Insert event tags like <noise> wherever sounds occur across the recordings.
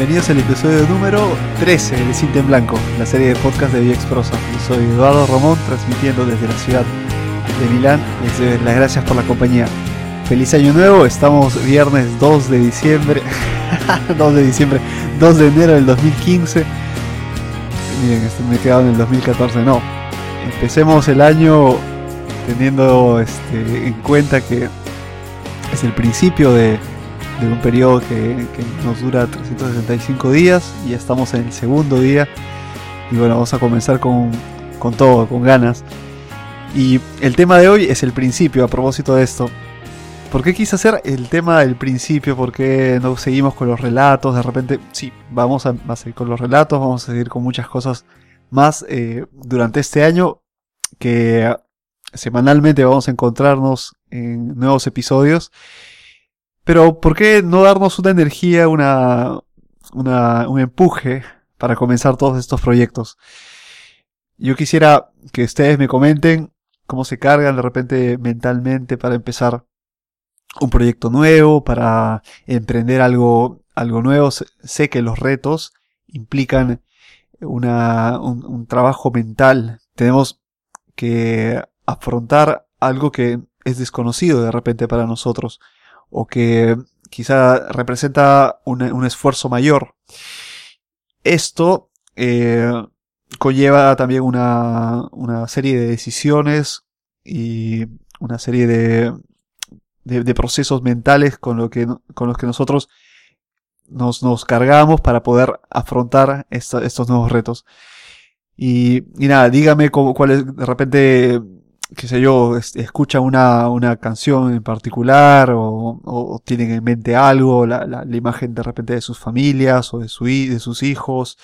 bienvenidos al episodio número 13 de Cinta en Blanco, la serie de podcast de VX Prosa. Yo soy Eduardo Romón, transmitiendo desde la ciudad de Milán. Les doy las gracias por la compañía. Feliz año nuevo, estamos viernes 2 de diciembre, <laughs> 2 de diciembre, 2 de enero del 2015. Miren, me he quedado en el 2014, no. Empecemos el año teniendo este, en cuenta que es el principio de, de un periodo que, nos dura 365 días y ya estamos en el segundo día y bueno vamos a comenzar con, con todo, con ganas y el tema de hoy es el principio a propósito de esto ¿Por qué quise hacer el tema del principio? ¿Por qué no seguimos con los relatos? De repente, sí, vamos a, a seguir con los relatos, vamos a seguir con muchas cosas más eh, durante este año que semanalmente vamos a encontrarnos en nuevos episodios. Pero ¿por qué no darnos una energía, una, un empuje para comenzar todos estos proyectos? Yo quisiera que ustedes me comenten cómo se cargan de repente mentalmente para empezar un proyecto nuevo, para emprender algo, algo nuevo. Sé que los retos implican una, un, un trabajo mental. Tenemos que afrontar algo que es desconocido de repente para nosotros o que quizá representa un, un esfuerzo mayor. Esto eh, conlleva también una, una, serie de decisiones y una serie de, de, de procesos mentales con, lo que, con los que nosotros nos, nos cargamos para poder afrontar estos nuevos retos. Y, y nada, dígame cómo, cuál es de repente qué sé yo, escuchan una, una canción en particular o, tienen en mente algo, la, la, imagen de repente de sus familias o de, su, de sus hijos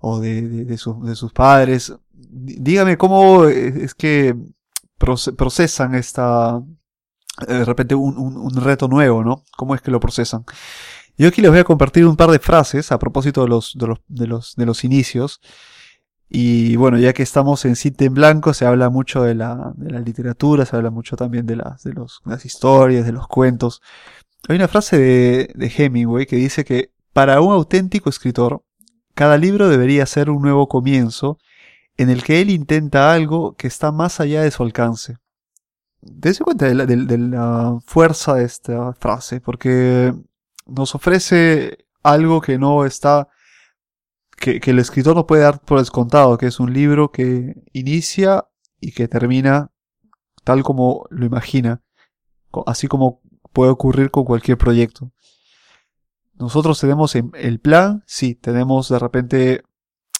o de, de, de, su, de sus padres. Dígame cómo es que procesan esta, de repente un, un, un reto nuevo, ¿no? ¿Cómo es que lo procesan? Yo aquí les voy a compartir un par de frases a propósito de los, de los, de los, de los inicios. Y bueno, ya que estamos en Cita en Blanco, se habla mucho de la, de la literatura, se habla mucho también de, las, de los, las historias, de los cuentos. Hay una frase de, de Hemingway que dice que para un auténtico escritor, cada libro debería ser un nuevo comienzo en el que él intenta algo que está más allá de su alcance. Dese cuenta de la fuerza de esta frase, porque nos ofrece algo que no está que, que, el escritor no puede dar por descontado, que es un libro que inicia y que termina tal como lo imagina, así como puede ocurrir con cualquier proyecto. Nosotros tenemos el plan, sí, tenemos de repente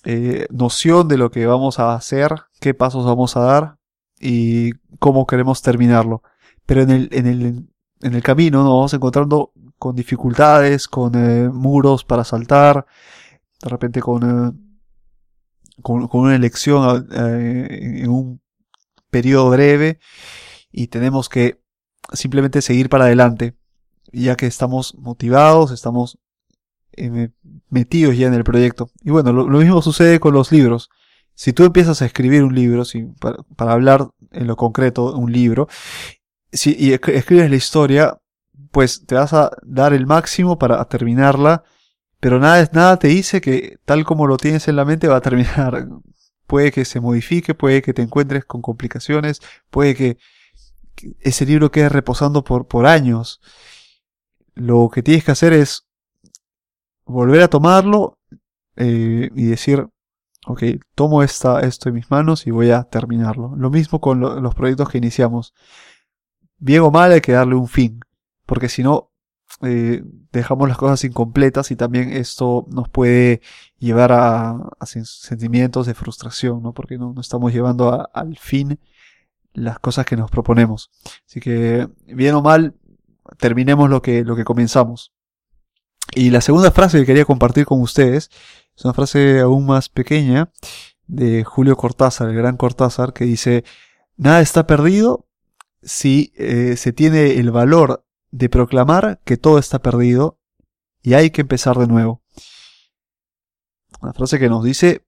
eh, noción de lo que vamos a hacer, qué pasos vamos a dar y cómo queremos terminarlo. Pero en el, en el, en el camino nos vamos encontrando con dificultades, con eh, muros para saltar, de repente con, eh, con, una elección eh, en un periodo breve y tenemos que simplemente seguir para adelante, ya que estamos motivados, estamos eh, metidos ya en el proyecto. Y bueno, lo, mismo sucede con los libros. Si tú empiezas a escribir un libro, si, para, hablar en lo concreto, un libro, y escribes la historia, pues te vas a dar el máximo para terminarla pero nada, nada te dice que tal como lo tienes en la mente va a terminar. Puede que se modifique, puede que te encuentres con complicaciones, puede que ese libro quede reposando por, por años. Lo que tienes que hacer es volver a tomarlo eh, y decir, ok, tomo esta, esto en mis manos y voy a terminarlo. Lo mismo con lo, los proyectos que iniciamos. Bien o mal hay que darle un fin, porque si no eh, dejamos las cosas incompletas y también esto nos puede llevar a, sentimientos de frustración, ¿no? Porque no, estamos llevando al fin las cosas que nos proponemos. Así que, bien o mal, terminemos lo que, lo que comenzamos. Y la segunda frase que quería compartir con ustedes es una frase aún más pequeña de Julio Cortázar, el gran Cortázar, que dice, nada está perdido si eh, se tiene el valor de proclamar que todo está perdido y hay que empezar de nuevo. Una frase que nos dice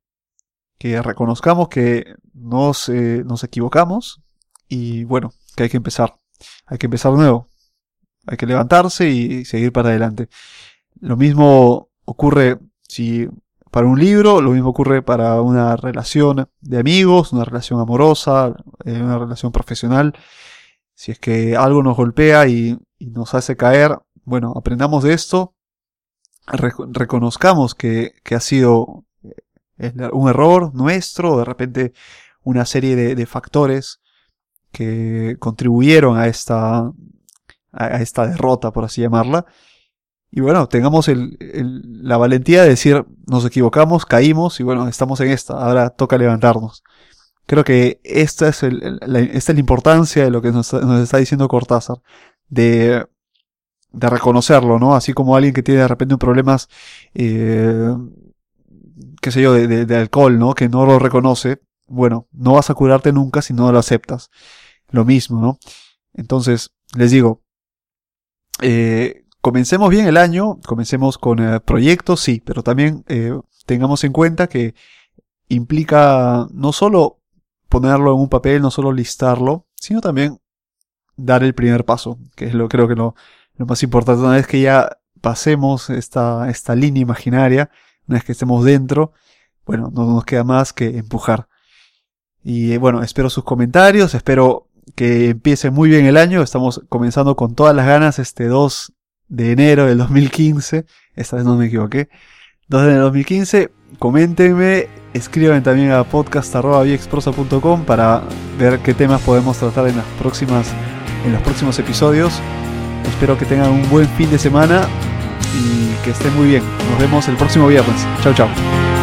que reconozcamos que nos, eh, nos equivocamos y bueno, que hay que empezar. Hay que empezar de nuevo. Hay que levantarse y seguir para adelante. Lo mismo ocurre Si para un libro, lo mismo ocurre para una relación de amigos, una relación amorosa, eh, una relación profesional. Si es que algo nos golpea y, nos hace caer, bueno, aprendamos de esto, reconozcamos que, ha sido eh, un error nuestro, de repente una serie de, factores que contribuyeron a esta, a esta derrota, por así llamarla, y bueno, tengamos la valentía de decir, nos equivocamos, caímos y bueno, estamos en esta, ahora toca levantarnos. Creo que esta es, el, la, esta es la importancia de lo que nos, está diciendo Cortázar, de, de reconocerlo, ¿no? Así como alguien que tiene de repente problemas, eh, qué sé yo, de, de, alcohol, ¿no? Que no lo reconoce, bueno, no vas a curarte nunca si no lo aceptas. Lo mismo, ¿no? Entonces, les digo, eh, comencemos bien el año, comencemos con eh, proyectos, sí, pero también eh, tengamos en cuenta que implica no solo ponerlo en un papel, no solo listarlo, sino también dar el primer paso, que es lo creo que lo, más importante. Una vez que ya pasemos esta, esta línea imaginaria, una vez que estemos dentro, bueno, no nos queda más que empujar. Y bueno, espero sus comentarios, espero que empiece muy bien el año. Estamos comenzando con todas las ganas este 2 de enero del 2015. Esta vez no me equivoqué. 2 de enero del 2015. Coméntenme, escriban también a podcast.viexprosa.com para ver qué temas podemos tratar en las próximas en los próximos episodios. Espero que tengan un buen fin de semana y que estén muy bien. Nos vemos el próximo viernes. Chao, chao.